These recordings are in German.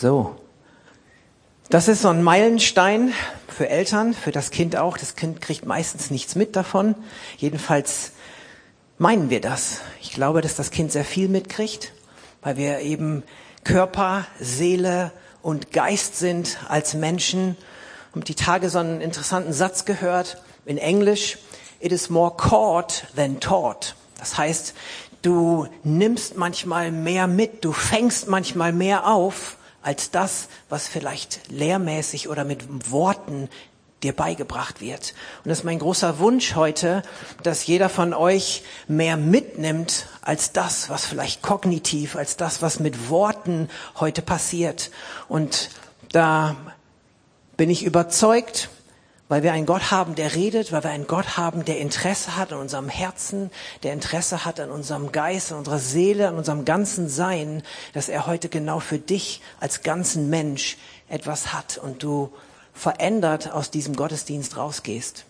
So. Das ist so ein Meilenstein für Eltern, für das Kind auch. Das Kind kriegt meistens nichts mit davon. Jedenfalls meinen wir das. Ich glaube, dass das Kind sehr viel mitkriegt, weil wir eben Körper, Seele und Geist sind als Menschen. Und die Tage so einen interessanten Satz gehört in Englisch. It is more caught than taught. Das heißt, du nimmst manchmal mehr mit, du fängst manchmal mehr auf, als das, was vielleicht lehrmäßig oder mit Worten dir beigebracht wird. Und das ist mein großer Wunsch heute, dass jeder von euch mehr mitnimmt als das, was vielleicht kognitiv, als das, was mit Worten heute passiert. Und da bin ich überzeugt, weil wir einen Gott haben, der redet, weil wir einen Gott haben, der Interesse hat an unserem Herzen, der Interesse hat an unserem Geist, an unserer Seele, an unserem ganzen Sein, dass er heute genau für dich als ganzen Mensch etwas hat und du verändert aus diesem Gottesdienst rausgehst.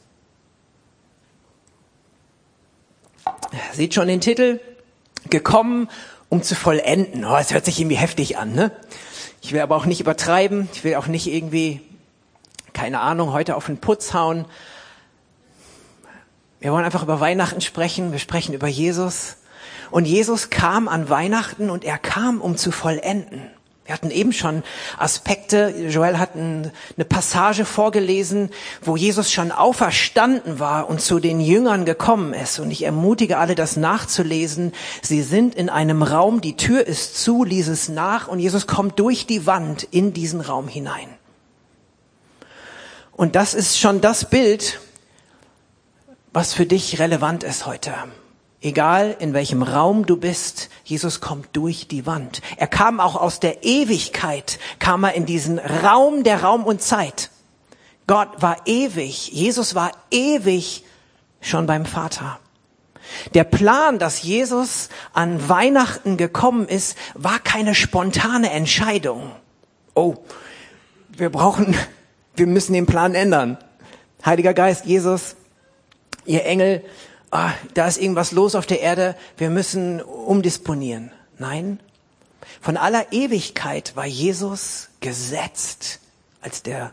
Seht schon den Titel? Gekommen, um zu vollenden. Oh, es hört sich irgendwie heftig an, ne? Ich will aber auch nicht übertreiben. Ich will auch nicht irgendwie keine Ahnung, heute auf den Putz hauen. Wir wollen einfach über Weihnachten sprechen. Wir sprechen über Jesus. Und Jesus kam an Weihnachten und er kam, um zu vollenden. Wir hatten eben schon Aspekte. Joel hat eine Passage vorgelesen, wo Jesus schon auferstanden war und zu den Jüngern gekommen ist. Und ich ermutige alle, das nachzulesen. Sie sind in einem Raum, die Tür ist zu, lies es nach und Jesus kommt durch die Wand in diesen Raum hinein. Und das ist schon das Bild, was für dich relevant ist heute. Egal in welchem Raum du bist, Jesus kommt durch die Wand. Er kam auch aus der Ewigkeit, kam er in diesen Raum der Raum und Zeit. Gott war ewig, Jesus war ewig schon beim Vater. Der Plan, dass Jesus an Weihnachten gekommen ist, war keine spontane Entscheidung. Oh, wir brauchen wir müssen den Plan ändern. Heiliger Geist, Jesus, ihr Engel, ah, da ist irgendwas los auf der Erde, wir müssen umdisponieren. Nein, von aller Ewigkeit war Jesus gesetzt als der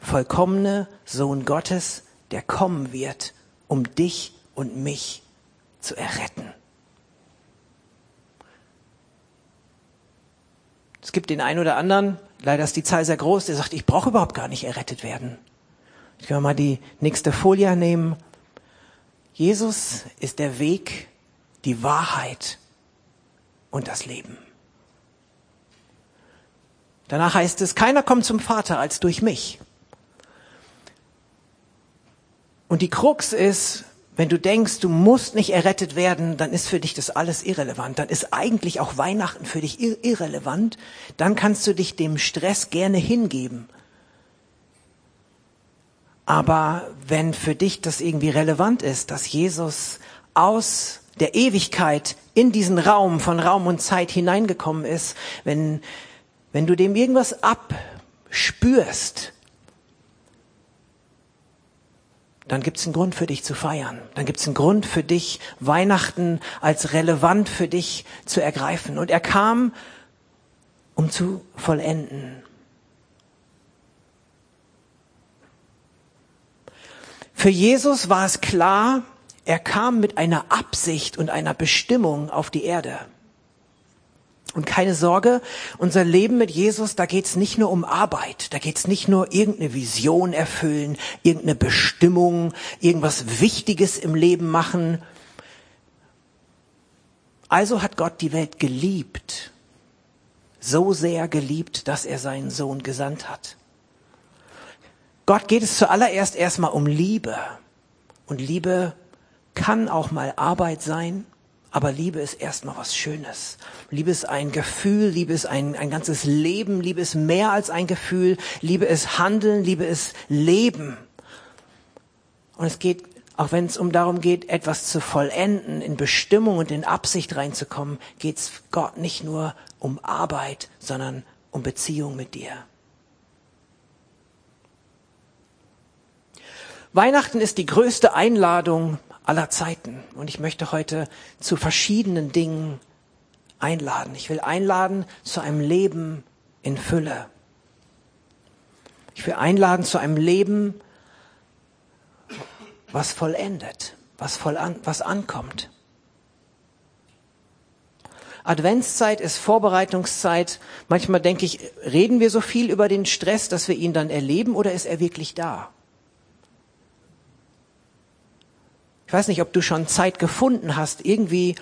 vollkommene Sohn Gottes, der kommen wird, um dich und mich zu erretten. Es gibt den einen oder anderen, leider ist die Zahl sehr groß, der sagt, ich brauche überhaupt gar nicht errettet werden. Ich kann mal die nächste Folie nehmen. Jesus ist der Weg, die Wahrheit und das Leben. Danach heißt es, keiner kommt zum Vater als durch mich. Und die Krux ist, wenn du denkst, du musst nicht errettet werden, dann ist für dich das alles irrelevant. Dann ist eigentlich auch Weihnachten für dich irrelevant. Dann kannst du dich dem Stress gerne hingeben. Aber wenn für dich das irgendwie relevant ist, dass Jesus aus der Ewigkeit in diesen Raum von Raum und Zeit hineingekommen ist, wenn, wenn du dem irgendwas abspürst, dann gibt es einen Grund für dich zu feiern. Dann gibt es einen Grund für dich, Weihnachten als relevant für dich zu ergreifen. Und er kam, um zu vollenden. Für Jesus war es klar, er kam mit einer Absicht und einer Bestimmung auf die Erde. Und keine Sorge, unser Leben mit Jesus, da geht's nicht nur um Arbeit, da geht's nicht nur irgendeine Vision erfüllen, irgendeine Bestimmung, irgendwas Wichtiges im Leben machen. Also hat Gott die Welt geliebt, so sehr geliebt, dass er seinen Sohn gesandt hat. Gott geht es zuallererst erstmal um Liebe. Und Liebe kann auch mal Arbeit sein, aber Liebe ist erstmal was Schönes. Liebe ist ein Gefühl, Liebe ist ein, ein ganzes Leben, Liebe ist mehr als ein Gefühl, Liebe ist Handeln, Liebe ist Leben. Und es geht, auch wenn es um darum geht, etwas zu vollenden, in Bestimmung und in Absicht reinzukommen, geht es Gott nicht nur um Arbeit, sondern um Beziehung mit dir. Weihnachten ist die größte Einladung aller Zeiten. Und ich möchte heute zu verschiedenen Dingen einladen. Ich will einladen zu einem Leben in Fülle. Ich will einladen zu einem Leben, was vollendet, was voll an, was ankommt. Adventszeit ist Vorbereitungszeit. Manchmal denke ich, reden wir so viel über den Stress, dass wir ihn dann erleben oder ist er wirklich da? Ich weiß nicht, ob du schon Zeit gefunden hast, irgendwie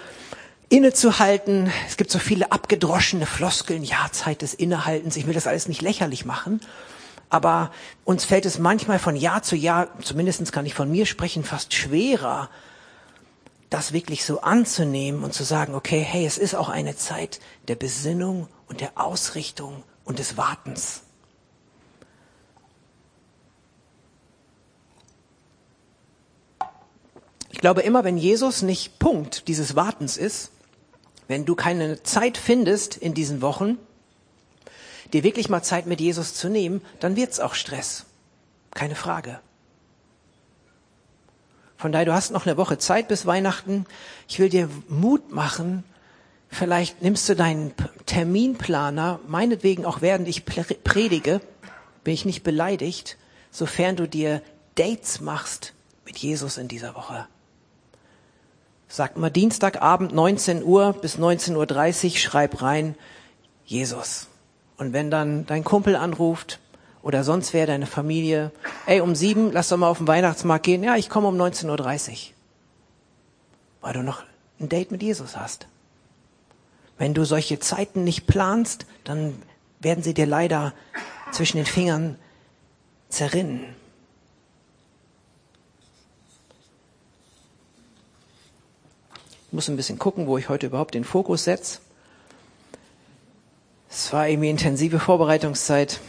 innezuhalten. Es gibt so viele abgedroschene Floskeln. Ja, Zeit des Innehaltens. Ich will das alles nicht lächerlich machen. Aber uns fällt es manchmal von Jahr zu Jahr, zumindest kann ich von mir sprechen, fast schwerer, das wirklich so anzunehmen und zu sagen, okay, hey, es ist auch eine Zeit der Besinnung und der Ausrichtung und des Wartens. Glaube immer, wenn Jesus nicht Punkt dieses Wartens ist, wenn du keine Zeit findest in diesen Wochen, dir wirklich mal Zeit mit Jesus zu nehmen, dann wird's auch Stress. Keine Frage. Von daher, du hast noch eine Woche Zeit bis Weihnachten. Ich will dir Mut machen. Vielleicht nimmst du deinen Terminplaner, meinetwegen auch während ich predige, bin ich nicht beleidigt, sofern du dir Dates machst mit Jesus in dieser Woche. Sag mal Dienstagabend 19 Uhr bis 19.30 Uhr, schreib rein Jesus. Und wenn dann dein Kumpel anruft oder sonst wer, deine Familie, ey, um sieben, lass doch mal auf den Weihnachtsmarkt gehen. Ja, ich komme um 19.30 Uhr. Weil du noch ein Date mit Jesus hast. Wenn du solche Zeiten nicht planst, dann werden sie dir leider zwischen den Fingern zerrinnen. Muss ein bisschen gucken, wo ich heute überhaupt den Fokus setze. Es war irgendwie intensive Vorbereitungszeit.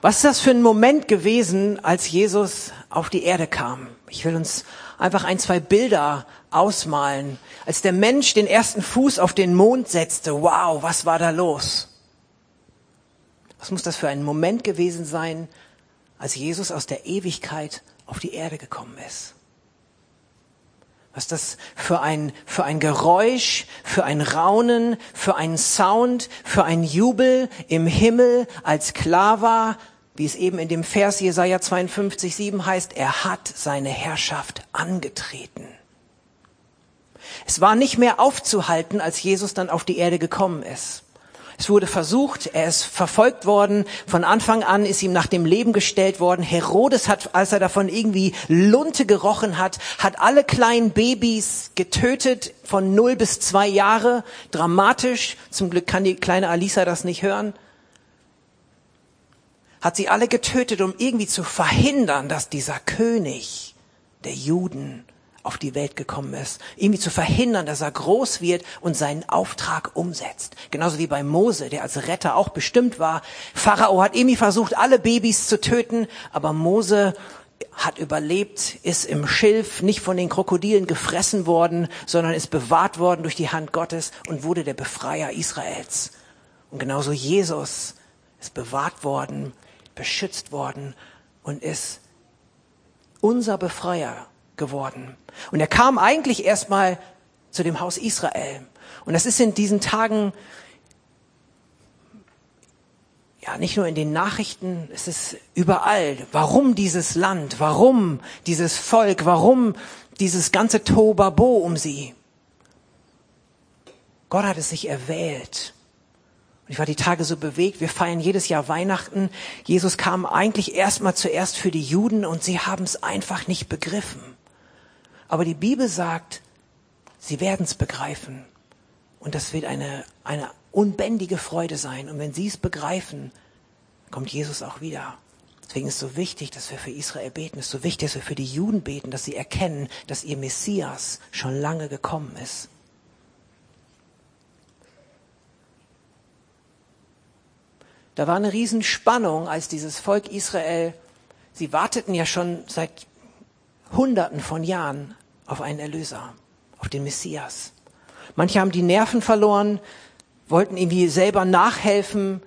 Was ist das für ein Moment gewesen, als Jesus auf die Erde kam? Ich will uns einfach ein, zwei Bilder ausmalen. Als der Mensch den ersten Fuß auf den Mond setzte, wow, was war da los? Was muss das für ein Moment gewesen sein, als Jesus aus der Ewigkeit auf die Erde gekommen ist? Was das für ein, für ein Geräusch, für ein Raunen, für einen Sound, für ein Jubel im Himmel, als klar war, wie es eben in dem Vers Jesaja 52, 7 heißt, er hat seine Herrschaft angetreten. Es war nicht mehr aufzuhalten, als Jesus dann auf die Erde gekommen ist. Es wurde versucht, er ist verfolgt worden. Von Anfang an ist ihm nach dem Leben gestellt worden. Herodes hat, als er davon irgendwie Lunte gerochen hat, hat alle kleinen Babys getötet von 0 bis 2 Jahre. Dramatisch. Zum Glück kann die kleine Alisa das nicht hören. Hat sie alle getötet, um irgendwie zu verhindern, dass dieser König der Juden auf die Welt gekommen ist, irgendwie zu verhindern, dass er groß wird und seinen Auftrag umsetzt. Genauso wie bei Mose, der als Retter auch bestimmt war. Pharao hat irgendwie versucht, alle Babys zu töten, aber Mose hat überlebt, ist im Schilf nicht von den Krokodilen gefressen worden, sondern ist bewahrt worden durch die Hand Gottes und wurde der Befreier Israels. Und genauso Jesus ist bewahrt worden, beschützt worden und ist unser Befreier geworden. Und er kam eigentlich erstmal zu dem Haus Israel. Und das ist in diesen Tagen ja, nicht nur in den Nachrichten, es ist überall. Warum dieses Land? Warum dieses Volk? Warum dieses ganze Tobabo um sie? Gott hat es sich erwählt. Und ich war die Tage so bewegt. Wir feiern jedes Jahr Weihnachten. Jesus kam eigentlich erstmal zuerst für die Juden und sie haben es einfach nicht begriffen. Aber die Bibel sagt, sie werden es begreifen. Und das wird eine, eine unbändige Freude sein. Und wenn sie es begreifen, kommt Jesus auch wieder. Deswegen ist es so wichtig, dass wir für Israel beten. Es ist so wichtig, dass wir für die Juden beten, dass sie erkennen, dass ihr Messias schon lange gekommen ist. Da war eine Riesenspannung, als dieses Volk Israel, sie warteten ja schon seit Hunderten von Jahren auf einen Erlöser, auf den Messias. Manche haben die Nerven verloren, wollten irgendwie selber nachhelfen,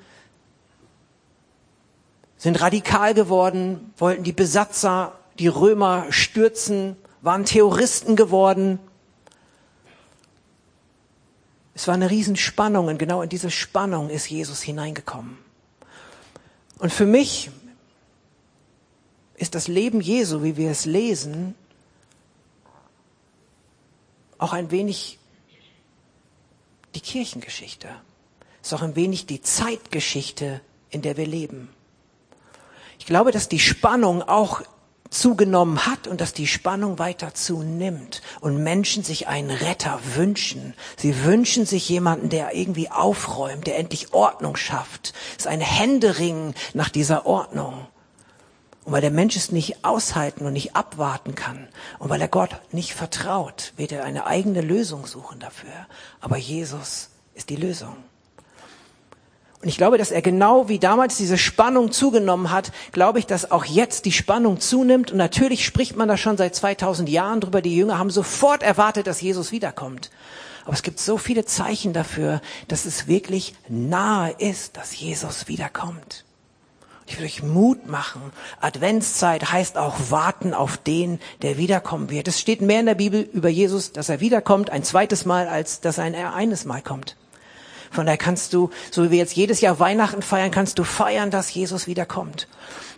sind radikal geworden, wollten die Besatzer, die Römer stürzen, waren Terroristen geworden. Es war eine Riesenspannung und genau in diese Spannung ist Jesus hineingekommen. Und für mich ist das Leben Jesu, wie wir es lesen, auch ein wenig die Kirchengeschichte. Es ist auch ein wenig die Zeitgeschichte, in der wir leben. Ich glaube, dass die Spannung auch zugenommen hat und dass die Spannung weiter zunimmt und Menschen sich einen Retter wünschen. Sie wünschen sich jemanden, der irgendwie aufräumt, der endlich Ordnung schafft. Es ist ein Händering nach dieser Ordnung. Und weil der Mensch es nicht aushalten und nicht abwarten kann und weil er Gott nicht vertraut, wird er eine eigene Lösung suchen dafür. Aber Jesus ist die Lösung. Und ich glaube, dass er genau wie damals diese Spannung zugenommen hat, glaube ich, dass auch jetzt die Spannung zunimmt. Und natürlich spricht man da schon seit 2000 Jahren drüber. Die Jünger haben sofort erwartet, dass Jesus wiederkommt. Aber es gibt so viele Zeichen dafür, dass es wirklich nahe ist, dass Jesus wiederkommt. Ich will euch Mut machen. Adventszeit heißt auch warten auf den, der wiederkommen wird. Es steht mehr in der Bibel über Jesus, dass er wiederkommt, ein zweites Mal, als dass er ein eines Mal kommt. Von daher kannst du, so wie wir jetzt jedes Jahr Weihnachten feiern, kannst du feiern, dass Jesus wiederkommt.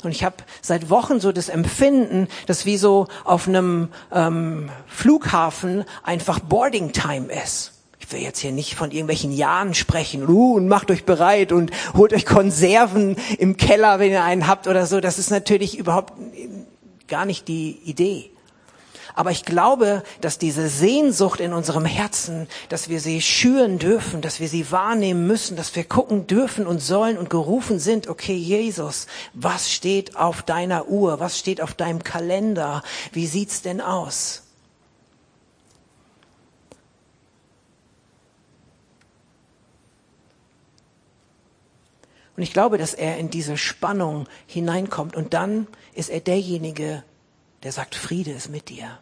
Und ich habe seit Wochen so das Empfinden, dass wie so auf einem ähm, Flughafen einfach Boarding Time ist. Ich will jetzt hier nicht von irgendwelchen Jahren sprechen. Uh, und macht euch bereit und holt euch Konserven im Keller, wenn ihr einen habt oder so. Das ist natürlich überhaupt gar nicht die Idee. Aber ich glaube, dass diese Sehnsucht in unserem Herzen, dass wir sie schüren dürfen, dass wir sie wahrnehmen müssen, dass wir gucken dürfen und sollen und gerufen sind, okay, Jesus, was steht auf deiner Uhr? Was steht auf deinem Kalender? Wie sieht's denn aus? Und ich glaube, dass er in diese Spannung hineinkommt und dann ist er derjenige, der sagt, Friede ist mit dir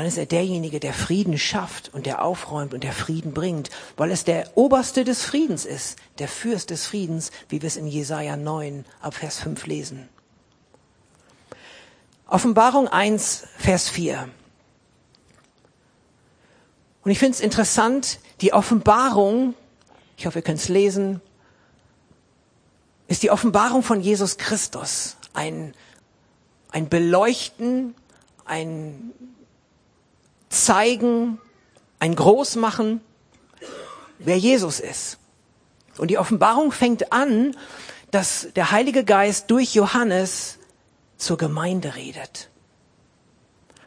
dann ist er derjenige, der Frieden schafft und der aufräumt und der Frieden bringt, weil es der Oberste des Friedens ist, der Fürst des Friedens, wie wir es in Jesaja 9 ab Vers 5 lesen. Offenbarung 1, Vers 4. Und ich finde es interessant, die Offenbarung, ich hoffe, ihr könnt es lesen, ist die Offenbarung von Jesus Christus. Ein, ein Beleuchten, ein zeigen, ein Großmachen, wer Jesus ist. Und die Offenbarung fängt an, dass der Heilige Geist durch Johannes zur Gemeinde redet.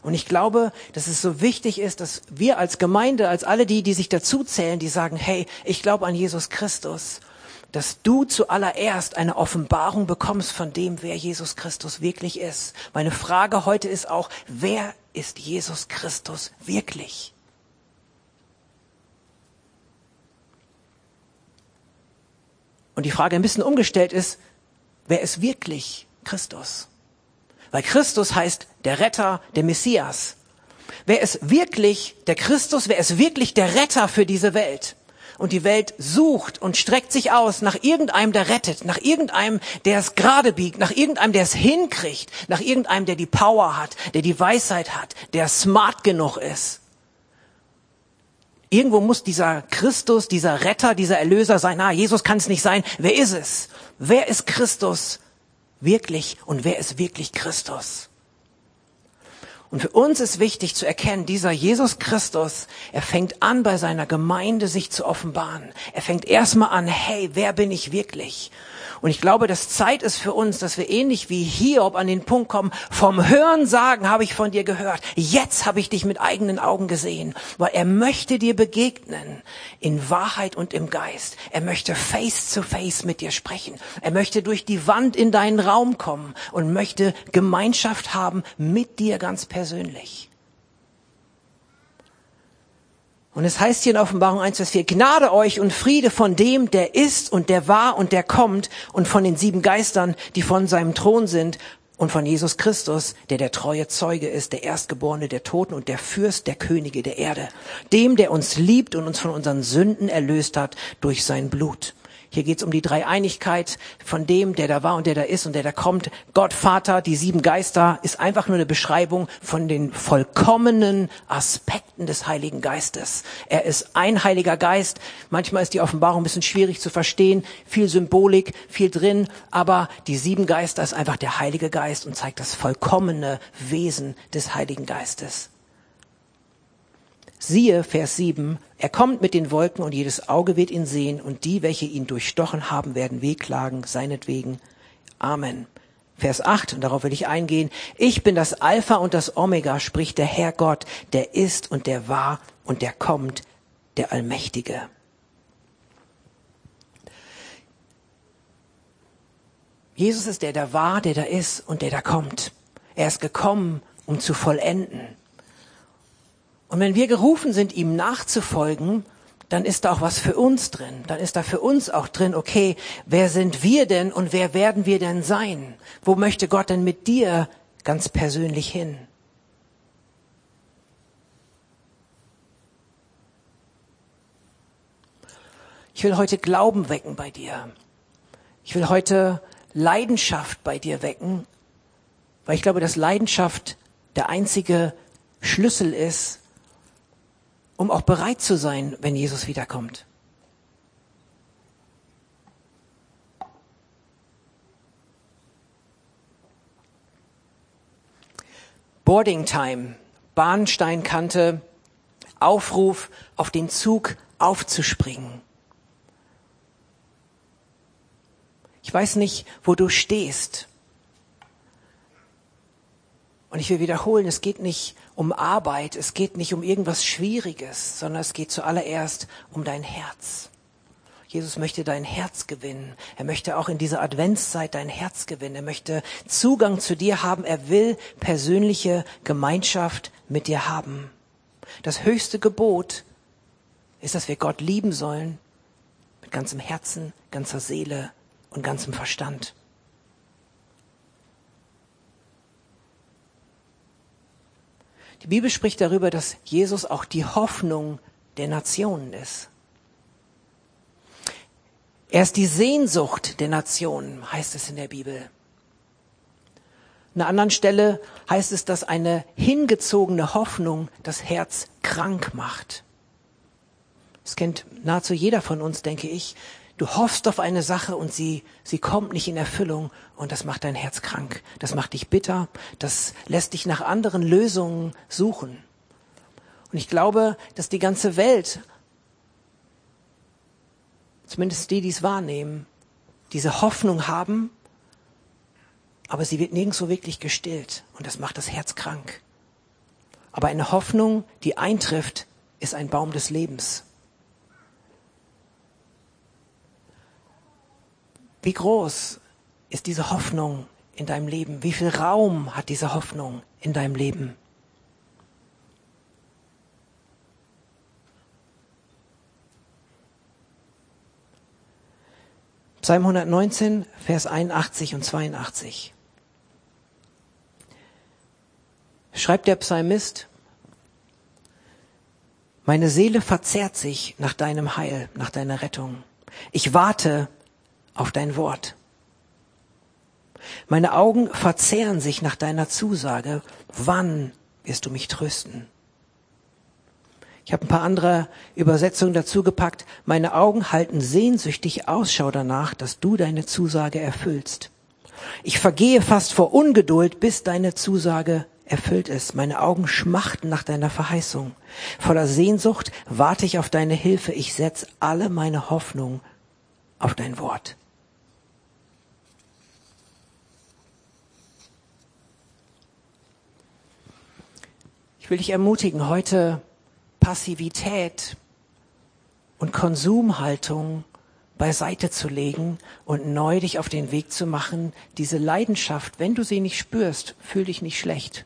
Und ich glaube, dass es so wichtig ist, dass wir als Gemeinde, als alle die, die sich dazu zählen, die sagen, hey, ich glaube an Jesus Christus, dass du zuallererst eine Offenbarung bekommst von dem, wer Jesus Christus wirklich ist. Meine Frage heute ist auch, wer ist Jesus Christus wirklich? Und die Frage ein bisschen umgestellt ist, wer ist wirklich Christus? Weil Christus heißt der Retter, der Messias. Wer ist wirklich der Christus? Wer ist wirklich der Retter für diese Welt? Und die Welt sucht und streckt sich aus nach irgendeinem, der rettet, nach irgendeinem, der es gerade biegt, nach irgendeinem, der es hinkriegt, nach irgendeinem, der die Power hat, der die Weisheit hat, der smart genug ist. Irgendwo muss dieser Christus, dieser Retter, dieser Erlöser sein. Na, Jesus kann es nicht sein. Wer ist es? Wer ist Christus wirklich und wer ist wirklich Christus? Und für uns ist wichtig zu erkennen, dieser Jesus Christus, er fängt an, bei seiner Gemeinde sich zu offenbaren. Er fängt erstmal an, hey, wer bin ich wirklich? Und ich glaube, dass Zeit ist für uns, dass wir ähnlich wie Hiob an den Punkt kommen, vom Hören sagen habe ich von dir gehört. Jetzt habe ich dich mit eigenen Augen gesehen, weil er möchte dir begegnen in Wahrheit und im Geist. Er möchte face to face mit dir sprechen. Er möchte durch die Wand in deinen Raum kommen und möchte Gemeinschaft haben mit dir ganz persönlich. Und es heißt hier in Offenbarung 1, Vers 4, Gnade euch und Friede von dem, der ist und der war und der kommt und von den sieben Geistern, die von seinem Thron sind und von Jesus Christus, der der treue Zeuge ist, der Erstgeborene der Toten und der Fürst der Könige der Erde, dem, der uns liebt und uns von unseren Sünden erlöst hat durch sein Blut. Hier geht es um die Dreieinigkeit von dem, der da war und der da ist und der da kommt. Gott, Vater, die sieben Geister ist einfach nur eine Beschreibung von den vollkommenen Aspekten des Heiligen Geistes. Er ist ein Heiliger Geist. Manchmal ist die Offenbarung ein bisschen schwierig zu verstehen, viel Symbolik, viel drin, aber die sieben Geister ist einfach der Heilige Geist und zeigt das vollkommene Wesen des Heiligen Geistes. Siehe, Vers 7, er kommt mit den Wolken und jedes Auge wird ihn sehen und die, welche ihn durchstochen haben, werden wehklagen, seinetwegen. Amen. Vers 8, und darauf will ich eingehen. Ich bin das Alpha und das Omega, spricht der Herr Gott, der ist und der war und der kommt, der Allmächtige. Jesus ist der, der war, der da ist und der da kommt. Er ist gekommen, um zu vollenden. Und wenn wir gerufen sind, ihm nachzufolgen, dann ist da auch was für uns drin. Dann ist da für uns auch drin, okay, wer sind wir denn und wer werden wir denn sein? Wo möchte Gott denn mit dir ganz persönlich hin? Ich will heute Glauben wecken bei dir. Ich will heute Leidenschaft bei dir wecken, weil ich glaube, dass Leidenschaft der einzige Schlüssel ist, um auch bereit zu sein, wenn Jesus wiederkommt. Boarding Time, Bahnsteinkante, Aufruf, auf den Zug aufzuspringen. Ich weiß nicht, wo du stehst. Und ich will wiederholen, es geht nicht um Arbeit, es geht nicht um irgendwas Schwieriges, sondern es geht zuallererst um dein Herz. Jesus möchte dein Herz gewinnen. Er möchte auch in dieser Adventszeit dein Herz gewinnen. Er möchte Zugang zu dir haben. Er will persönliche Gemeinschaft mit dir haben. Das höchste Gebot ist, dass wir Gott lieben sollen mit ganzem Herzen, ganzer Seele und ganzem Verstand. Die Bibel spricht darüber, dass Jesus auch die Hoffnung der Nationen ist. Er ist die Sehnsucht der Nationen, heißt es in der Bibel. An einer anderen Stelle heißt es, dass eine hingezogene Hoffnung das Herz krank macht. Das kennt nahezu jeder von uns, denke ich. Du hoffst auf eine Sache und sie, sie kommt nicht in Erfüllung und das macht dein Herz krank. Das macht dich bitter. Das lässt dich nach anderen Lösungen suchen. Und ich glaube, dass die ganze Welt, zumindest die, die es wahrnehmen, diese Hoffnung haben, aber sie wird nirgendwo wirklich gestillt und das macht das Herz krank. Aber eine Hoffnung, die eintrifft, ist ein Baum des Lebens. Wie groß ist diese Hoffnung in deinem Leben? Wie viel Raum hat diese Hoffnung in deinem Leben? Psalm 119, Vers 81 und 82. Schreibt der Psalmist, meine Seele verzehrt sich nach deinem Heil, nach deiner Rettung. Ich warte auf dein Wort. Meine Augen verzehren sich nach deiner Zusage. Wann wirst du mich trösten? Ich habe ein paar andere Übersetzungen dazu gepackt. Meine Augen halten sehnsüchtig Ausschau danach, dass du deine Zusage erfüllst. Ich vergehe fast vor Ungeduld, bis deine Zusage erfüllt ist. Meine Augen schmachten nach deiner Verheißung. Voller Sehnsucht warte ich auf deine Hilfe. Ich setze alle meine Hoffnung auf dein Wort. Ich will dich ermutigen, heute Passivität und Konsumhaltung beiseite zu legen und neu dich auf den Weg zu machen, diese Leidenschaft, wenn du sie nicht spürst, fühl dich nicht schlecht.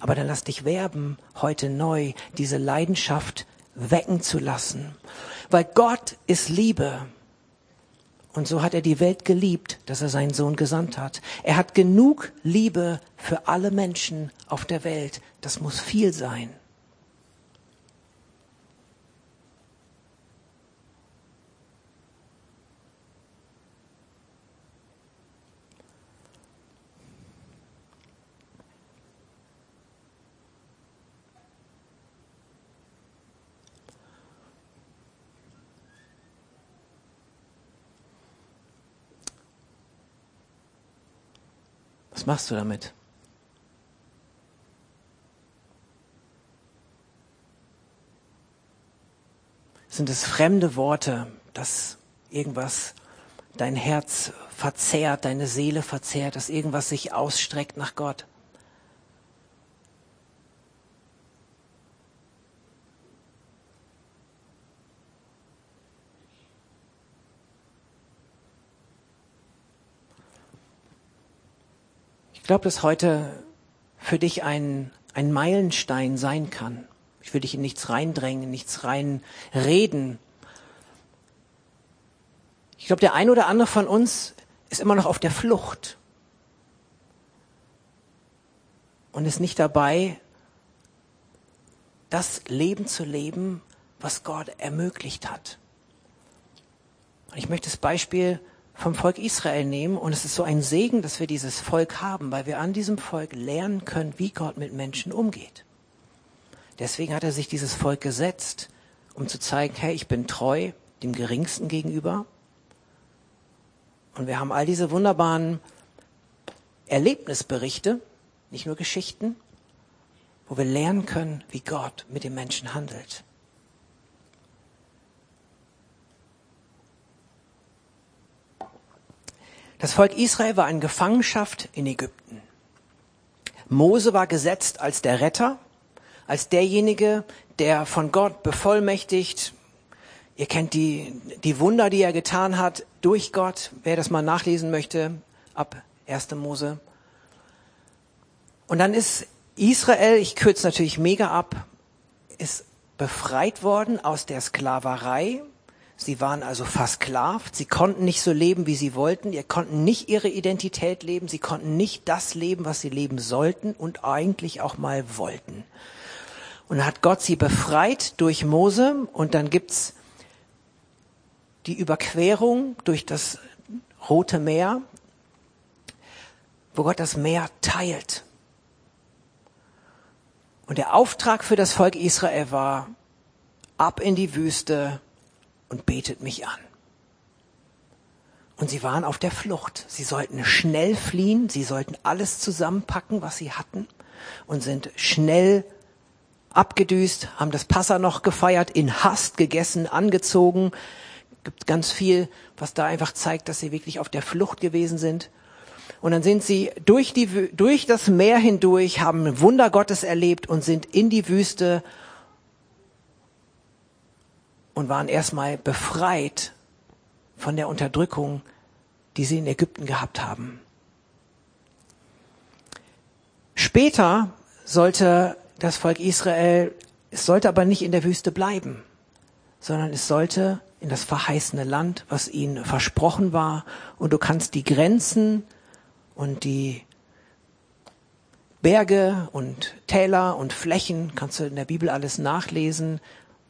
Aber dann lass dich werben, heute neu diese Leidenschaft wecken zu lassen. Weil Gott ist Liebe. Und so hat er die Welt geliebt, dass er seinen Sohn gesandt hat. Er hat genug Liebe für alle Menschen auf der Welt. Das muss viel sein. Was machst du damit? Sind es fremde Worte, dass irgendwas dein Herz verzehrt, deine Seele verzehrt, dass irgendwas sich ausstreckt nach Gott? Ich glaube, dass heute für dich ein, ein Meilenstein sein kann. Ich will dich in nichts reindrängen, nichts reinreden. Ich glaube, der ein oder andere von uns ist immer noch auf der Flucht und ist nicht dabei, das Leben zu leben, was Gott ermöglicht hat. Und ich möchte das Beispiel vom Volk Israel nehmen und es ist so ein Segen, dass wir dieses Volk haben, weil wir an diesem Volk lernen können, wie Gott mit Menschen umgeht. Deswegen hat er sich dieses Volk gesetzt, um zu zeigen, hey, ich bin treu dem Geringsten gegenüber. Und wir haben all diese wunderbaren Erlebnisberichte, nicht nur Geschichten, wo wir lernen können, wie Gott mit den Menschen handelt. Das Volk Israel war in Gefangenschaft in Ägypten. Mose war gesetzt als der Retter, als derjenige, der von Gott bevollmächtigt, ihr kennt die, die Wunder, die er getan hat durch Gott, wer das mal nachlesen möchte, ab 1. Mose. Und dann ist Israel, ich kürze natürlich mega ab, ist befreit worden aus der Sklaverei Sie waren also versklavt. Sie konnten nicht so leben, wie sie wollten. Sie konnten nicht ihre Identität leben. Sie konnten nicht das leben, was sie leben sollten und eigentlich auch mal wollten. Und dann hat Gott sie befreit durch Mose und dann gibt's die Überquerung durch das Rote Meer, wo Gott das Meer teilt. Und der Auftrag für das Volk Israel war, ab in die Wüste, und betet mich an. Und sie waren auf der Flucht. Sie sollten schnell fliehen, sie sollten alles zusammenpacken, was sie hatten und sind schnell abgedüst, haben das Passa noch gefeiert, in Hast gegessen, angezogen. Gibt ganz viel, was da einfach zeigt, dass sie wirklich auf der Flucht gewesen sind. Und dann sind sie durch, die, durch das Meer hindurch, haben Wunder Gottes erlebt und sind in die Wüste und waren erstmal befreit von der Unterdrückung, die sie in Ägypten gehabt haben. Später sollte das Volk Israel, es sollte aber nicht in der Wüste bleiben, sondern es sollte in das verheißene Land, was ihnen versprochen war. Und du kannst die Grenzen und die Berge und Täler und Flächen, kannst du in der Bibel alles nachlesen,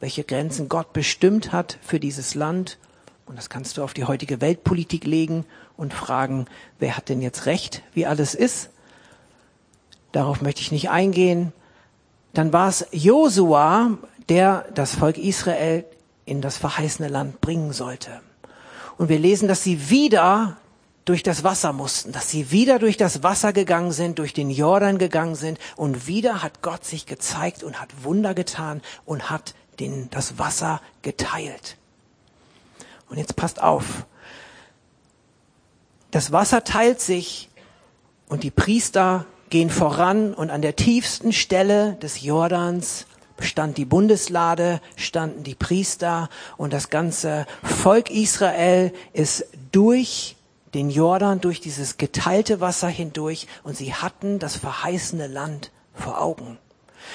welche Grenzen Gott bestimmt hat für dieses Land. Und das kannst du auf die heutige Weltpolitik legen und fragen, wer hat denn jetzt recht, wie alles ist. Darauf möchte ich nicht eingehen. Dann war es Josua, der das Volk Israel in das verheißene Land bringen sollte. Und wir lesen, dass sie wieder durch das Wasser mussten, dass sie wieder durch das Wasser gegangen sind, durch den Jordan gegangen sind und wieder hat Gott sich gezeigt und hat Wunder getan und hat den, das Wasser geteilt. Und jetzt passt auf. Das Wasser teilt sich und die Priester gehen voran und an der tiefsten Stelle des Jordans stand die Bundeslade, standen die Priester und das ganze Volk Israel ist durch den Jordan, durch dieses geteilte Wasser hindurch und sie hatten das verheißene Land vor Augen.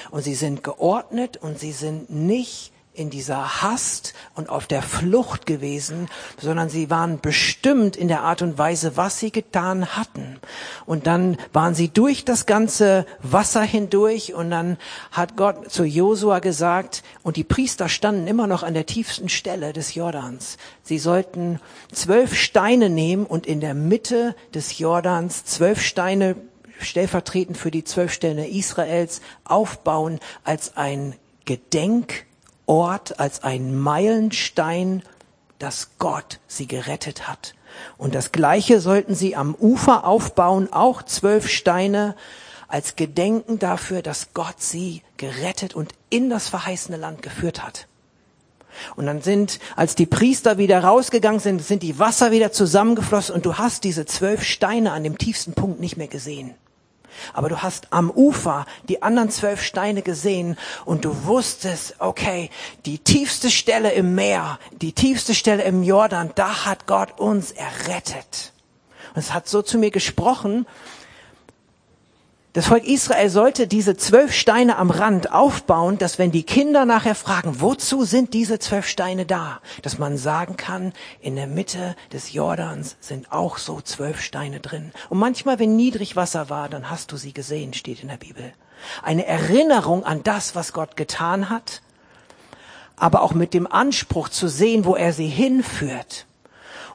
Und sie sind geordnet und sie sind nicht in dieser Hast und auf der Flucht gewesen, sondern sie waren bestimmt in der Art und Weise, was sie getan hatten. Und dann waren sie durch das ganze Wasser hindurch und dann hat Gott zu Josua gesagt, und die Priester standen immer noch an der tiefsten Stelle des Jordans. Sie sollten zwölf Steine nehmen und in der Mitte des Jordans zwölf Steine stellvertretend für die zwölf Stämme Israels aufbauen als ein Gedenkort, als ein Meilenstein, dass Gott sie gerettet hat Und das Gleiche sollten sie am Ufer aufbauen, auch zwölf Steine, als Gedenken dafür, dass Gott sie gerettet und in das verheißene Land geführt hat. Und dann sind, als die Priester wieder rausgegangen sind, sind die Wasser wieder zusammengeflossen und du hast diese zwölf Steine an dem tiefsten Punkt nicht mehr gesehen. Aber du hast am Ufer die anderen zwölf Steine gesehen und du wusstest, okay, die tiefste Stelle im Meer, die tiefste Stelle im Jordan, da hat Gott uns errettet. Und es hat so zu mir gesprochen, das Volk Israel sollte diese zwölf Steine am Rand aufbauen, dass wenn die Kinder nachher fragen, wozu sind diese zwölf Steine da, dass man sagen kann, in der Mitte des Jordans sind auch so zwölf Steine drin. Und manchmal, wenn Niedrigwasser war, dann hast du sie gesehen, steht in der Bibel. Eine Erinnerung an das, was Gott getan hat, aber auch mit dem Anspruch zu sehen, wo er sie hinführt.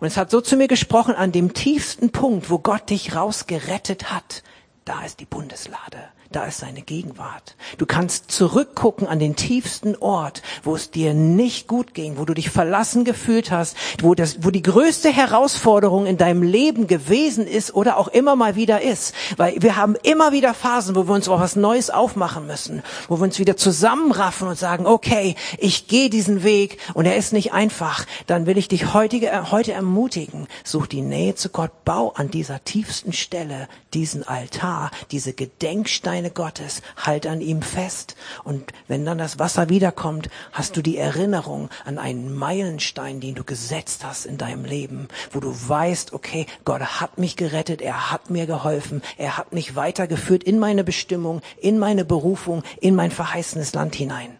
Und es hat so zu mir gesprochen, an dem tiefsten Punkt, wo Gott dich rausgerettet hat, da ist die Bundeslade, da ist seine Gegenwart. Du kannst zurückgucken an den tiefsten Ort, wo es dir nicht gut ging, wo du dich verlassen gefühlt hast, wo, das, wo die größte Herausforderung in deinem Leben gewesen ist oder auch immer mal wieder ist. Weil wir haben immer wieder Phasen, wo wir uns auch was Neues aufmachen müssen, wo wir uns wieder zusammenraffen und sagen, okay, ich gehe diesen Weg und er ist nicht einfach. Dann will ich dich heute, heute ermutigen, such die Nähe zu Gott, bau an dieser tiefsten Stelle diesen Altar, diese Gedenksteine Gottes, halt an ihm fest. Und wenn dann das Wasser wiederkommt, hast du die Erinnerung an einen Meilenstein, den du gesetzt hast in deinem Leben, wo du weißt, okay, Gott hat mich gerettet, er hat mir geholfen, er hat mich weitergeführt in meine Bestimmung, in meine Berufung, in mein verheißenes Land hinein.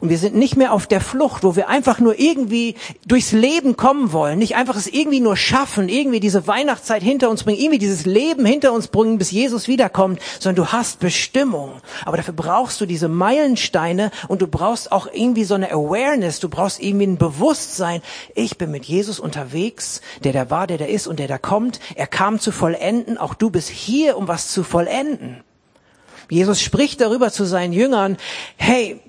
Und wir sind nicht mehr auf der Flucht, wo wir einfach nur irgendwie durchs Leben kommen wollen, nicht einfach es irgendwie nur schaffen, irgendwie diese Weihnachtszeit hinter uns bringen, irgendwie dieses Leben hinter uns bringen, bis Jesus wiederkommt, sondern du hast Bestimmung. Aber dafür brauchst du diese Meilensteine und du brauchst auch irgendwie so eine Awareness, du brauchst irgendwie ein Bewusstsein. Ich bin mit Jesus unterwegs, der da war, der da ist und der da kommt. Er kam zu vollenden, auch du bist hier, um was zu vollenden. Jesus spricht darüber zu seinen Jüngern, hey,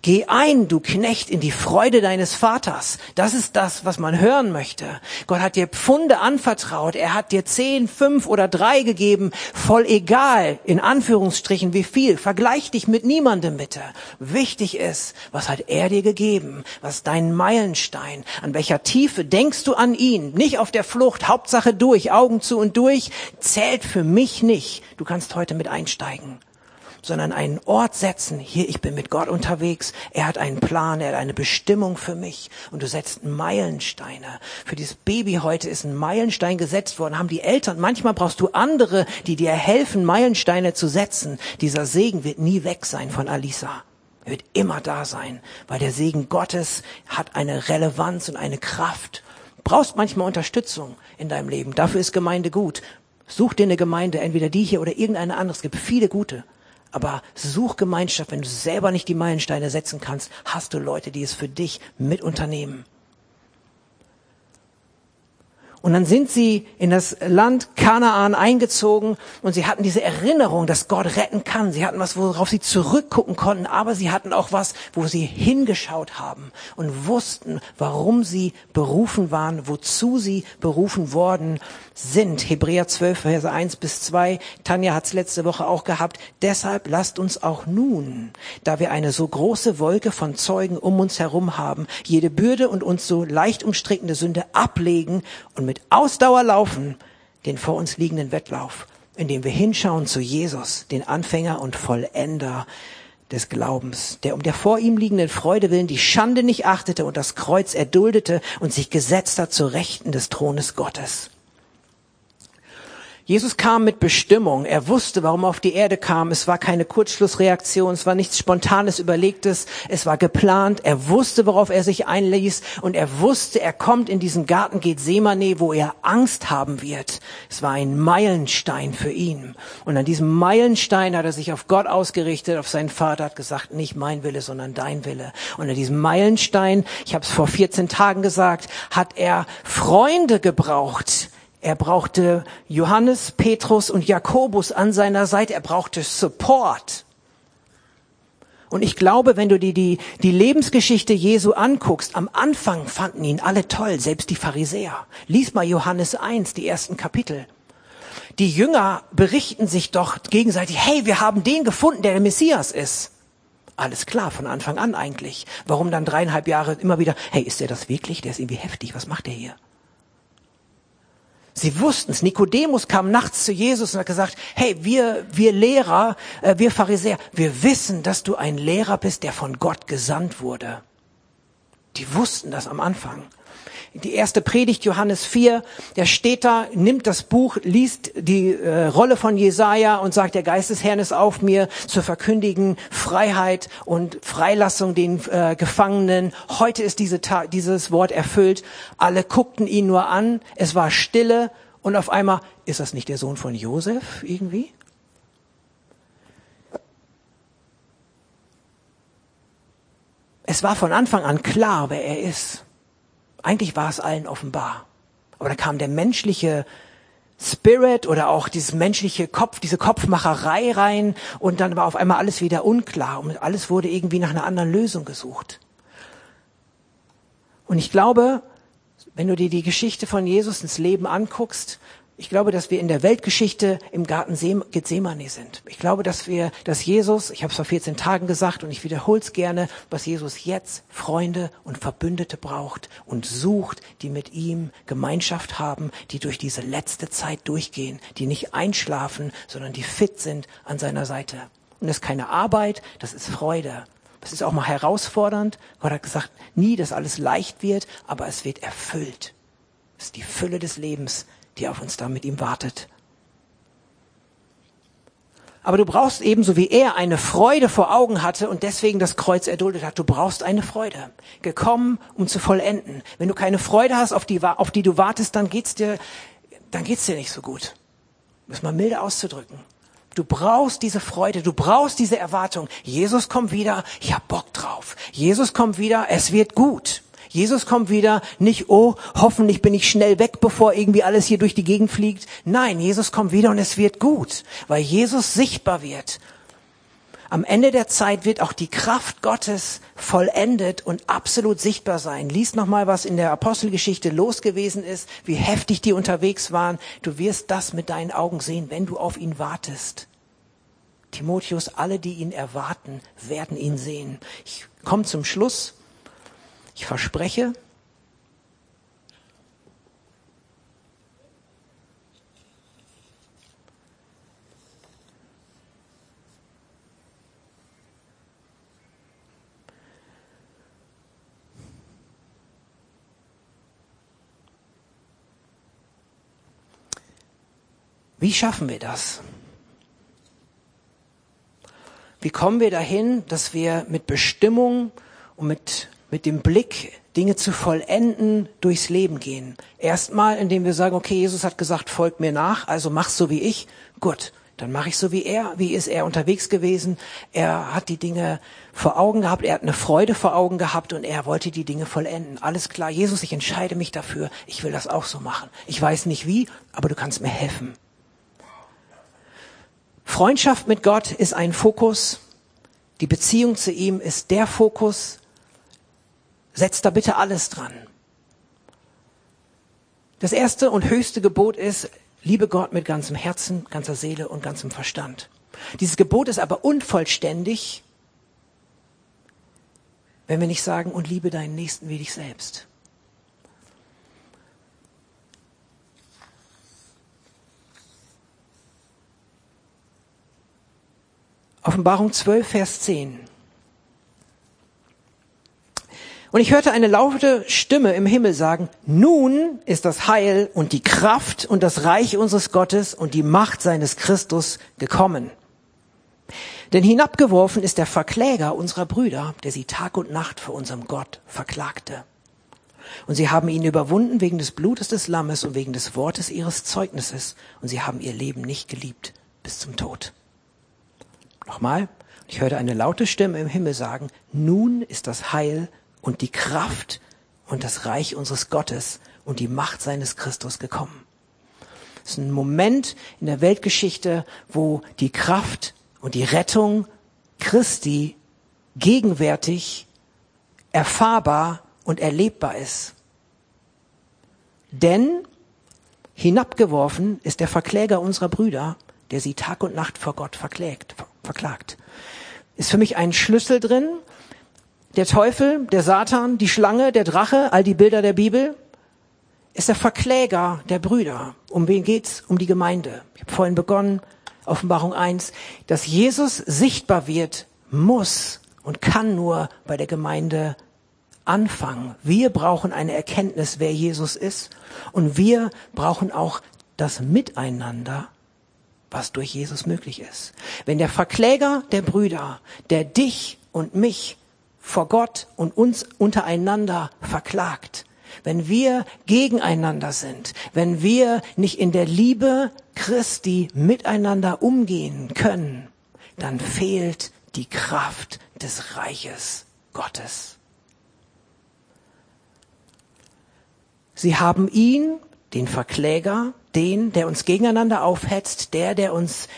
Geh ein, du Knecht, in die Freude deines Vaters. Das ist das, was man hören möchte. Gott hat dir Pfunde anvertraut. Er hat dir zehn, fünf oder drei gegeben. Voll egal, in Anführungsstrichen, wie viel. Vergleich dich mit niemandem bitte. Wichtig ist, was hat er dir gegeben? Was ist dein Meilenstein? An welcher Tiefe denkst du an ihn? Nicht auf der Flucht, Hauptsache durch, Augen zu und durch. Zählt für mich nicht. Du kannst heute mit einsteigen sondern einen Ort setzen. Hier, ich bin mit Gott unterwegs. Er hat einen Plan, er hat eine Bestimmung für mich. Und du setzt Meilensteine. Für dieses Baby heute ist ein Meilenstein gesetzt worden. Haben die Eltern, manchmal brauchst du andere, die dir helfen, Meilensteine zu setzen. Dieser Segen wird nie weg sein von Alisa. Er wird immer da sein, weil der Segen Gottes hat eine Relevanz und eine Kraft. Brauchst manchmal Unterstützung in deinem Leben. Dafür ist Gemeinde gut. Such dir eine Gemeinde, entweder die hier oder irgendeine andere. Es gibt viele gute. Aber such Gemeinschaft, wenn du selber nicht die Meilensteine setzen kannst, hast du Leute, die es für dich mit unternehmen. Und dann sind sie in das Land Kanaan eingezogen und sie hatten diese Erinnerung, dass Gott retten kann. Sie hatten was, worauf sie zurückgucken konnten, aber sie hatten auch was, wo sie hingeschaut haben und wussten, warum sie berufen waren, wozu sie berufen worden sind. Hebräer 12, Verse 1 bis 2. Tanja hat es letzte Woche auch gehabt. Deshalb lasst uns auch nun, da wir eine so große Wolke von Zeugen um uns herum haben, jede Bürde und uns so leicht umstrickende Sünde ablegen und mit Ausdauer laufen den vor uns liegenden Wettlauf, indem wir hinschauen zu Jesus, den Anfänger und Vollender des Glaubens, der um der vor ihm liegenden Freude willen die Schande nicht achtete und das Kreuz erduldete und sich gesetzt hat zu Rechten des Thrones Gottes. Jesus kam mit Bestimmung. Er wusste, warum er auf die Erde kam. Es war keine Kurzschlussreaktion. Es war nichts Spontanes, Überlegtes. Es war geplant. Er wusste, worauf er sich einließ. Und er wusste, er kommt in diesen Garten Gethsemane, wo er Angst haben wird. Es war ein Meilenstein für ihn. Und an diesem Meilenstein hat er sich auf Gott ausgerichtet, auf seinen Vater, hat gesagt, nicht mein Wille, sondern dein Wille. Und an diesem Meilenstein, ich habe es vor 14 Tagen gesagt, hat er Freunde gebraucht er brauchte Johannes, Petrus und Jakobus an seiner Seite. Er brauchte Support. Und ich glaube, wenn du dir die, die Lebensgeschichte Jesu anguckst, am Anfang fanden ihn alle toll, selbst die Pharisäer. Lies mal Johannes 1, die ersten Kapitel. Die Jünger berichten sich doch gegenseitig, hey, wir haben den gefunden, der der Messias ist. Alles klar, von Anfang an eigentlich. Warum dann dreieinhalb Jahre immer wieder, hey, ist der das wirklich? Der ist irgendwie heftig, was macht der hier? Sie wussten es. Nikodemus kam nachts zu Jesus und hat gesagt, hey, wir, wir Lehrer, äh, wir Pharisäer, wir wissen, dass du ein Lehrer bist, der von Gott gesandt wurde. Die wussten das am Anfang die erste Predigt Johannes 4, der steht da, nimmt das Buch, liest die äh, Rolle von Jesaja und sagt, der Geist des Herrn ist auf mir, zu verkündigen Freiheit und Freilassung den äh, Gefangenen. Heute ist diese dieses Wort erfüllt. Alle guckten ihn nur an, es war Stille und auf einmal, ist das nicht der Sohn von Josef irgendwie? Es war von Anfang an klar, wer er ist. Eigentlich war es allen offenbar. Aber dann kam der menschliche Spirit oder auch dieses menschliche Kopf, diese Kopfmacherei rein und dann war auf einmal alles wieder unklar und alles wurde irgendwie nach einer anderen Lösung gesucht. Und ich glaube, wenn du dir die Geschichte von Jesus ins Leben anguckst, ich glaube, dass wir in der Weltgeschichte im Garten Gethsemane sind. Ich glaube, dass wir, dass Jesus, ich habe es vor 14 Tagen gesagt und ich wiederhole es gerne, was Jesus jetzt Freunde und Verbündete braucht und sucht, die mit ihm Gemeinschaft haben, die durch diese letzte Zeit durchgehen, die nicht einschlafen, sondern die fit sind an seiner Seite. Und das ist keine Arbeit, das ist Freude. Das ist auch mal herausfordernd. Gott hat gesagt, nie, dass alles leicht wird, aber es wird erfüllt. Das ist die Fülle des Lebens, die auf uns da mit ihm wartet. Aber du brauchst ebenso wie er eine Freude vor Augen hatte und deswegen das Kreuz erduldet hat. Du brauchst eine Freude. Gekommen, um zu vollenden. Wenn du keine Freude hast, auf die, auf die du wartest, dann geht's dir, dann geht's dir nicht so gut. Um es mal milde auszudrücken. Du brauchst diese Freude, du brauchst diese Erwartung. Jesus kommt wieder, ich hab Bock drauf. Jesus kommt wieder, es wird gut. Jesus kommt wieder, nicht, oh, hoffentlich bin ich schnell weg, bevor irgendwie alles hier durch die Gegend fliegt. Nein, Jesus kommt wieder und es wird gut, weil Jesus sichtbar wird. Am Ende der Zeit wird auch die Kraft Gottes vollendet und absolut sichtbar sein. Lies nochmal, was in der Apostelgeschichte los gewesen ist, wie heftig die unterwegs waren. Du wirst das mit deinen Augen sehen, wenn du auf ihn wartest. Timotheus, alle, die ihn erwarten, werden ihn sehen. Ich komme zum Schluss. Ich verspreche, Wie schaffen wir das? Wie kommen wir dahin, dass wir mit Bestimmung und mit mit dem Blick, Dinge zu vollenden, durchs Leben gehen. Erstmal, indem wir sagen, okay, Jesus hat gesagt, folg mir nach, also mach so wie ich. Gut, dann mache ich so wie er. Wie ist er unterwegs gewesen? Er hat die Dinge vor Augen gehabt, er hat eine Freude vor Augen gehabt und er wollte die Dinge vollenden. Alles klar, Jesus, ich entscheide mich dafür, ich will das auch so machen. Ich weiß nicht wie, aber du kannst mir helfen. Freundschaft mit Gott ist ein Fokus. Die Beziehung zu ihm ist der Fokus. Setzt da bitte alles dran. Das erste und höchste Gebot ist, liebe Gott mit ganzem Herzen, ganzer Seele und ganzem Verstand. Dieses Gebot ist aber unvollständig, wenn wir nicht sagen, und liebe deinen Nächsten wie dich selbst. Offenbarung 12, Vers 10. Und ich hörte eine laute Stimme im Himmel sagen, nun ist das Heil und die Kraft und das Reich unseres Gottes und die Macht seines Christus gekommen. Denn hinabgeworfen ist der Verkläger unserer Brüder, der sie Tag und Nacht vor unserem Gott verklagte. Und sie haben ihn überwunden wegen des Blutes des Lammes und wegen des Wortes ihres Zeugnisses. Und sie haben ihr Leben nicht geliebt bis zum Tod. Nochmal. Ich hörte eine laute Stimme im Himmel sagen, nun ist das Heil und die Kraft und das Reich unseres Gottes und die Macht seines Christus gekommen. Es ist ein Moment in der Weltgeschichte, wo die Kraft und die Rettung Christi gegenwärtig, erfahrbar und erlebbar ist. Denn hinabgeworfen ist der Verkläger unserer Brüder, der sie Tag und Nacht vor Gott verklägt, verklagt. Ist für mich ein Schlüssel drin. Der Teufel, der Satan, die Schlange, der Drache, all die Bilder der Bibel, ist der Verkläger der Brüder. Um wen geht's? Um die Gemeinde. Ich habe vorhin begonnen, Offenbarung 1, dass Jesus sichtbar wird, muss und kann nur bei der Gemeinde anfangen. Wir brauchen eine Erkenntnis, wer Jesus ist. Und wir brauchen auch das Miteinander, was durch Jesus möglich ist. Wenn der Verkläger der Brüder, der dich und mich vor Gott und uns untereinander verklagt, wenn wir gegeneinander sind, wenn wir nicht in der Liebe Christi miteinander umgehen können, dann fehlt die Kraft des Reiches Gottes. Sie haben ihn, den Verkläger, den, der uns gegeneinander aufhetzt, der, der uns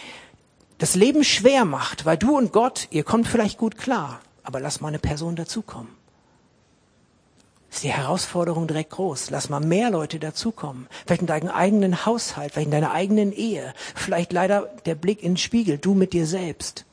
das Leben schwer macht, weil du und Gott, ihr kommt vielleicht gut klar, aber lass mal eine Person dazukommen. Ist die Herausforderung direkt groß. Lass mal mehr Leute dazukommen. Vielleicht in deinem eigenen Haushalt, vielleicht in deiner eigenen Ehe. Vielleicht leider der Blick in den Spiegel, du mit dir selbst.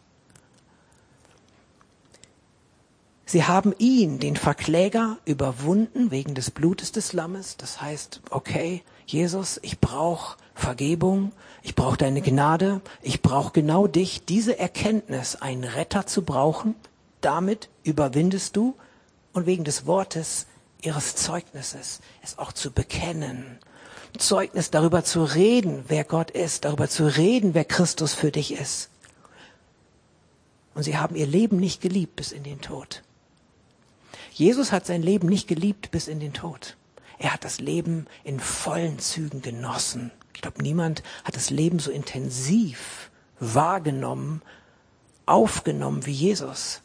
Sie haben ihn, den Verkläger, überwunden wegen des Blutes des Lammes. Das heißt, okay, Jesus, ich brauche Vergebung, ich brauche deine Gnade, ich brauche genau dich. Diese Erkenntnis, einen Retter zu brauchen, damit überwindest du und wegen des Wortes ihres Zeugnisses, es auch zu bekennen. Zeugnis darüber zu reden, wer Gott ist, darüber zu reden, wer Christus für dich ist. Und sie haben ihr Leben nicht geliebt bis in den Tod. Jesus hat sein Leben nicht geliebt bis in den Tod. Er hat das Leben in vollen Zügen genossen. Ich glaube, niemand hat das Leben so intensiv wahrgenommen, aufgenommen wie Jesus.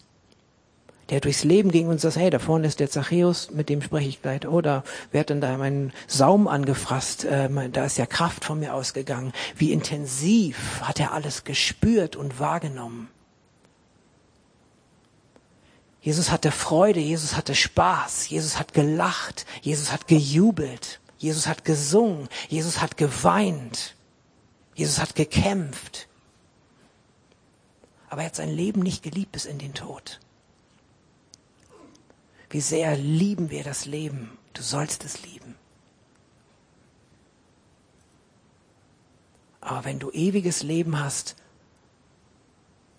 Der durchs Leben ging und sagt, hey, da vorne ist der Zachäus, mit dem spreche ich gleich. Oder wer hat denn da meinen Saum angefasst? Äh, da ist ja Kraft von mir ausgegangen. Wie intensiv hat er alles gespürt und wahrgenommen. Jesus hatte Freude, Jesus hatte Spaß, Jesus hat gelacht, Jesus hat gejubelt, Jesus hat gesungen, Jesus hat geweint, Jesus hat gekämpft. Aber er hat sein Leben nicht geliebt bis in den Tod. Wie sehr lieben wir das Leben. Du sollst es lieben. Aber wenn du ewiges Leben hast,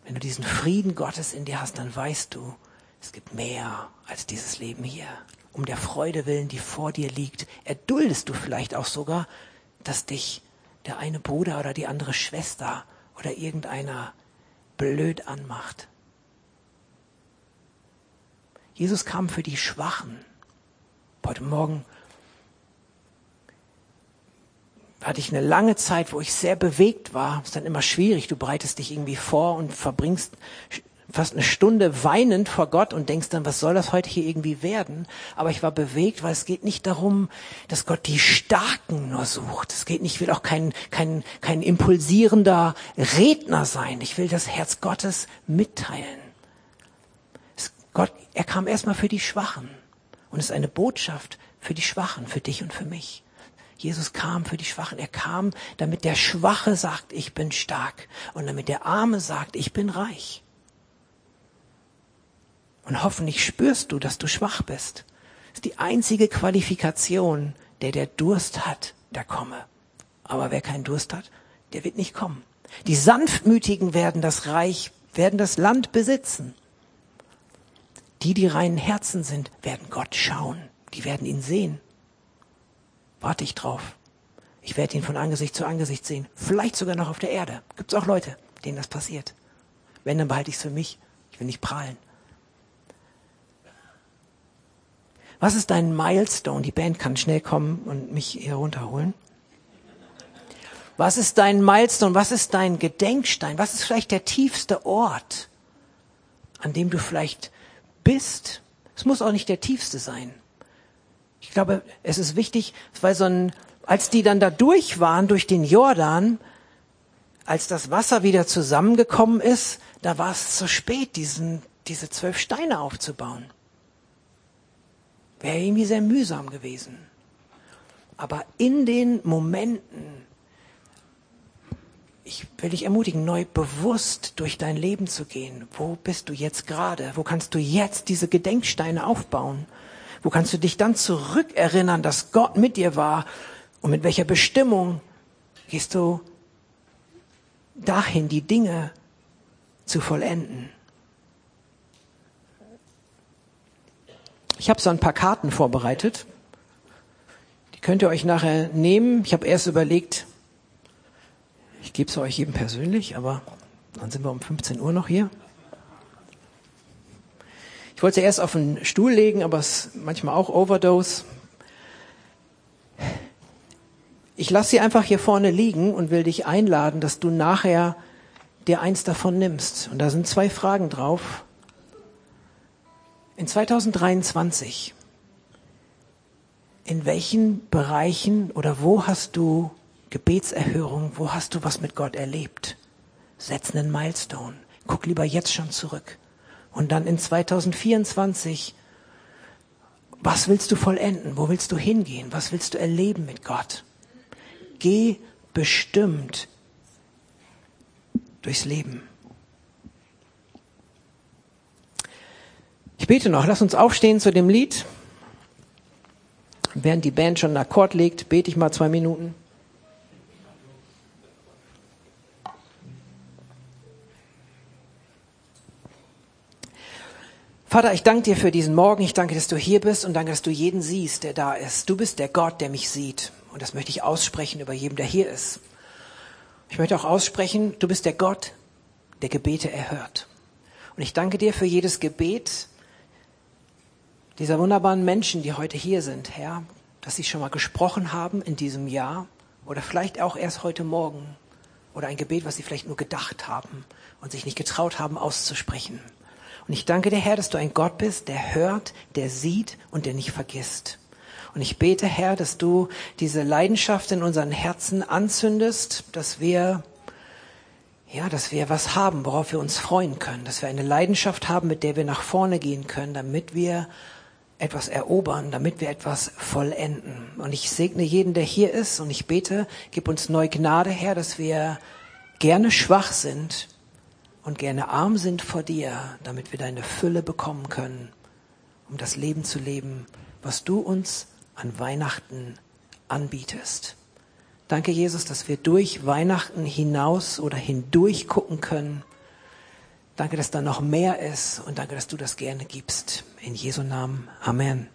wenn du diesen Frieden Gottes in dir hast, dann weißt du, es gibt mehr als dieses Leben hier. Um der Freude willen, die vor dir liegt, erduldest du vielleicht auch sogar, dass dich der eine Bruder oder die andere Schwester oder irgendeiner blöd anmacht. Jesus kam für die Schwachen. Heute Morgen hatte ich eine lange Zeit, wo ich sehr bewegt war. Ist dann immer schwierig. Du bereitest dich irgendwie vor und verbringst fast eine Stunde weinend vor Gott und denkst dann, was soll das heute hier irgendwie werden? Aber ich war bewegt, weil es geht nicht darum, dass Gott die Starken nur sucht. Es geht nicht, ich will auch kein, kein, kein impulsierender Redner sein. Ich will das Herz Gottes mitteilen. Gott, er kam erstmal für die Schwachen. Und es ist eine Botschaft für die Schwachen, für dich und für mich. Jesus kam für die Schwachen. Er kam, damit der Schwache sagt, ich bin stark. Und damit der Arme sagt, ich bin reich. Und hoffentlich spürst du, dass du schwach bist. Das ist die einzige Qualifikation, der der Durst hat, der komme. Aber wer keinen Durst hat, der wird nicht kommen. Die Sanftmütigen werden das Reich, werden das Land besitzen. Die, die reinen Herzen sind, werden Gott schauen. Die werden ihn sehen. Warte ich drauf. Ich werde ihn von Angesicht zu Angesicht sehen. Vielleicht sogar noch auf der Erde. Gibt es auch Leute, denen das passiert. Wenn, dann behalte ich es für mich. Ich will nicht prahlen. Was ist dein Milestone? Die Band kann schnell kommen und mich hier runterholen. Was ist dein Milestone? Was ist dein Gedenkstein? Was ist vielleicht der tiefste Ort, an dem du vielleicht bist? Es muss auch nicht der tiefste sein. Ich glaube, es ist wichtig, weil so ein, als die dann da durch waren, durch den Jordan, als das Wasser wieder zusammengekommen ist, da war es zu spät, diesen diese zwölf Steine aufzubauen. Wäre irgendwie sehr mühsam gewesen. Aber in den Momenten, ich will dich ermutigen, neu bewusst durch dein Leben zu gehen. Wo bist du jetzt gerade? Wo kannst du jetzt diese Gedenksteine aufbauen? Wo kannst du dich dann zurückerinnern, dass Gott mit dir war? Und mit welcher Bestimmung gehst du dahin, die Dinge zu vollenden? Ich habe so ein paar Karten vorbereitet. Die könnt ihr euch nachher nehmen. Ich habe erst überlegt, ich gebe es euch jedem persönlich, aber dann sind wir um 15 Uhr noch hier. Ich wollte erst auf den Stuhl legen, aber es ist manchmal auch Overdose. Ich lasse sie einfach hier vorne liegen und will dich einladen, dass du nachher dir eins davon nimmst. Und da sind zwei Fragen drauf. In 2023, in welchen Bereichen oder wo hast du Gebetserhörung, wo hast du was mit Gott erlebt? Setz einen Milestone. Guck lieber jetzt schon zurück. Und dann in 2024, was willst du vollenden? Wo willst du hingehen? Was willst du erleben mit Gott? Geh bestimmt durchs Leben. Ich bete noch, lass uns aufstehen zu dem Lied. Während die Band schon einen Akkord legt, bete ich mal zwei Minuten. Vater, ich danke dir für diesen Morgen. Ich danke, dass du hier bist und danke, dass du jeden siehst, der da ist. Du bist der Gott, der mich sieht. Und das möchte ich aussprechen über jedem, der hier ist. Ich möchte auch aussprechen, du bist der Gott, der Gebete erhört. Und ich danke dir für jedes Gebet dieser wunderbaren Menschen, die heute hier sind, Herr, dass sie schon mal gesprochen haben in diesem Jahr oder vielleicht auch erst heute Morgen oder ein Gebet, was sie vielleicht nur gedacht haben und sich nicht getraut haben auszusprechen. Und ich danke dir, Herr, dass du ein Gott bist, der hört, der sieht und der nicht vergisst. Und ich bete, Herr, dass du diese Leidenschaft in unseren Herzen anzündest, dass wir, ja, dass wir was haben, worauf wir uns freuen können, dass wir eine Leidenschaft haben, mit der wir nach vorne gehen können, damit wir etwas erobern, damit wir etwas vollenden. Und ich segne jeden, der hier ist, und ich bete, gib uns neu Gnade, Herr, dass wir gerne schwach sind, und gerne arm sind vor dir, damit wir deine Fülle bekommen können, um das Leben zu leben, was du uns an Weihnachten anbietest. Danke, Jesus, dass wir durch Weihnachten hinaus oder hindurch gucken können. Danke, dass da noch mehr ist und danke, dass du das gerne gibst. In Jesu Namen. Amen.